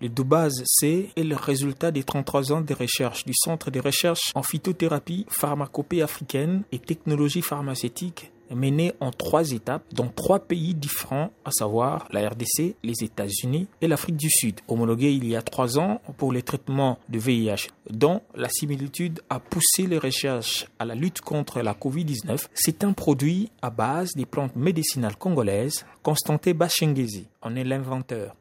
Le Doubase C est le résultat des 33 ans de recherche du Centre de recherche en phytothérapie, pharmacopée africaine et technologie pharmaceutique mené en trois étapes dans trois pays différents, à savoir la RDC, les États-Unis et l'Afrique du Sud, homologué il y a trois ans pour les traitements de VIH, dont la similitude a poussé les recherches à la lutte contre la COVID-19. C'est un produit à base des plantes médicinales congolaises. Constantin Bachengezi en est l'inventeur.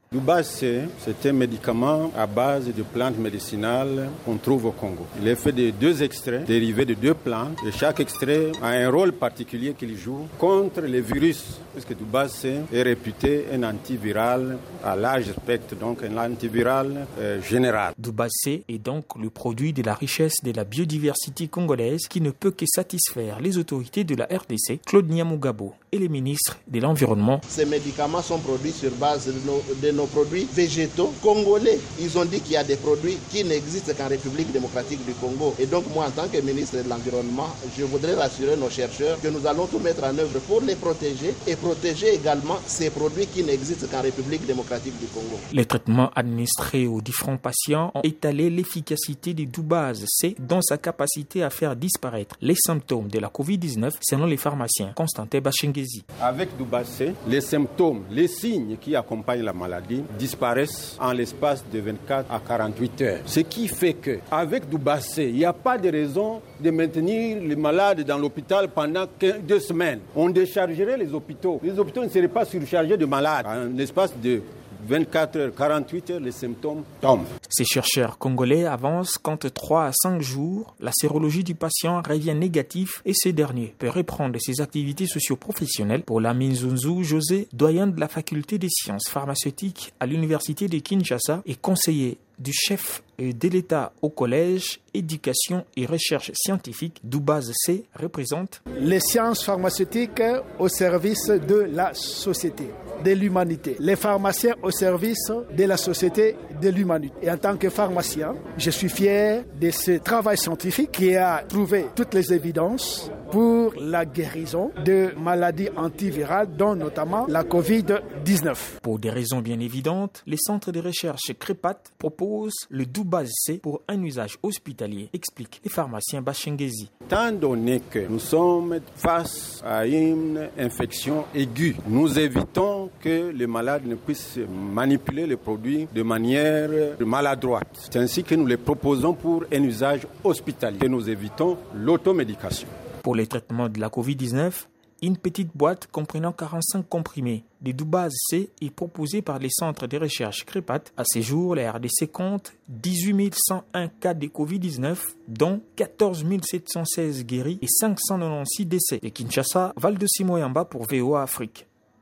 C, c'est un médicament à base de plantes médicinales qu'on trouve au Congo. Il est fait de deux extraits dérivés de deux plantes et chaque extrait a un rôle particulier qu'il joue contre les virus, puisque C est réputé un antiviral à large spectre, donc un antiviral euh, général. C est donc le produit de la richesse de la biodiversité congolaise qui ne peut que satisfaire les autorités de la RDC, Claude Niamugabo et les ministres de l'Environnement. Ces médicaments sont produits sur base de nos, produits végétaux congolais. Ils ont dit qu'il y a des produits qui n'existent qu'en République démocratique du Congo. Et donc moi, en tant que ministre de l'Environnement, je voudrais rassurer nos chercheurs que nous allons tout mettre en œuvre pour les protéger et protéger également ces produits qui n'existent qu'en République démocratique du Congo. Les traitements administrés aux différents patients ont étalé l'efficacité du Doubase C dans sa capacité à faire disparaître les symptômes de la COVID-19 selon les pharmaciens Constantin Bacheng avec Doubacé, les symptômes, les signes qui accompagnent la maladie disparaissent en l'espace de 24 à 48 heures. Ce qui fait que avec Doubacé, il n'y a pas de raison de maintenir les malades dans l'hôpital pendant deux semaines. On déchargerait les hôpitaux. Les hôpitaux ne seraient pas surchargés de malades en l'espace de 24 heures, 48 heures, les symptômes tombent. Ces chercheurs congolais avancent qu'entre 3 à 5 jours, la sérologie du patient revient négatif et ce dernier peut reprendre ses activités socio-professionnelles. Pour la Minzunzu José, doyen de la faculté des sciences pharmaceutiques à l'université de Kinshasa et conseiller du chef de l'État au collège éducation et recherche scientifique Doubaz C représente les sciences pharmaceutiques au service de la société de l'humanité. Les pharmaciens au service de la société de l'humanité. Et en tant que pharmacien, je suis fier de ce travail scientifique qui a trouvé toutes les évidences pour la guérison de maladies antivirales, dont notamment la COVID-19. Pour des raisons bien évidentes, les centres de recherche CREPAT proposent le Doubaz C pour un usage hospitalier, explique les pharmaciens Bachengezi. Tant donné que nous sommes face à une infection aiguë, nous évitons que les malades ne puissent manipuler les produits de manière maladroite. C'est ainsi que nous les proposons pour un usage hospitalier. Et nous évitons l'automédication. Pour les traitements de la COVID-19, une petite boîte comprenant 45 comprimés de Doubaz C est proposée par les centres de recherche CREPAT. À ce jour, la RDC compte 18 101 cas de Covid-19, dont 14 716 guéris et 596 décès. Et Kinshasa, Val de Simoyamba pour VOA Afrique.